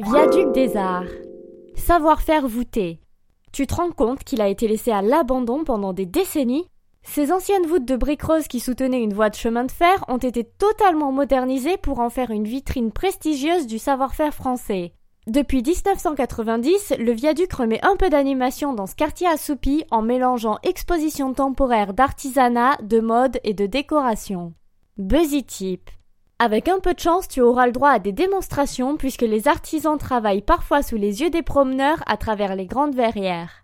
Viaduc des Arts. Savoir-faire voûté. Tu te rends compte qu'il a été laissé à l'abandon pendant des décennies? Ces anciennes voûtes de briques roses qui soutenaient une voie de chemin de fer ont été totalement modernisées pour en faire une vitrine prestigieuse du savoir-faire français. Depuis 1990, le viaduc remet un peu d'animation dans ce quartier assoupi en mélangeant expositions temporaires d'artisanat, de mode et de décoration. Buzzy Tip. Avec un peu de chance, tu auras le droit à des démonstrations puisque les artisans travaillent parfois sous les yeux des promeneurs à travers les grandes verrières.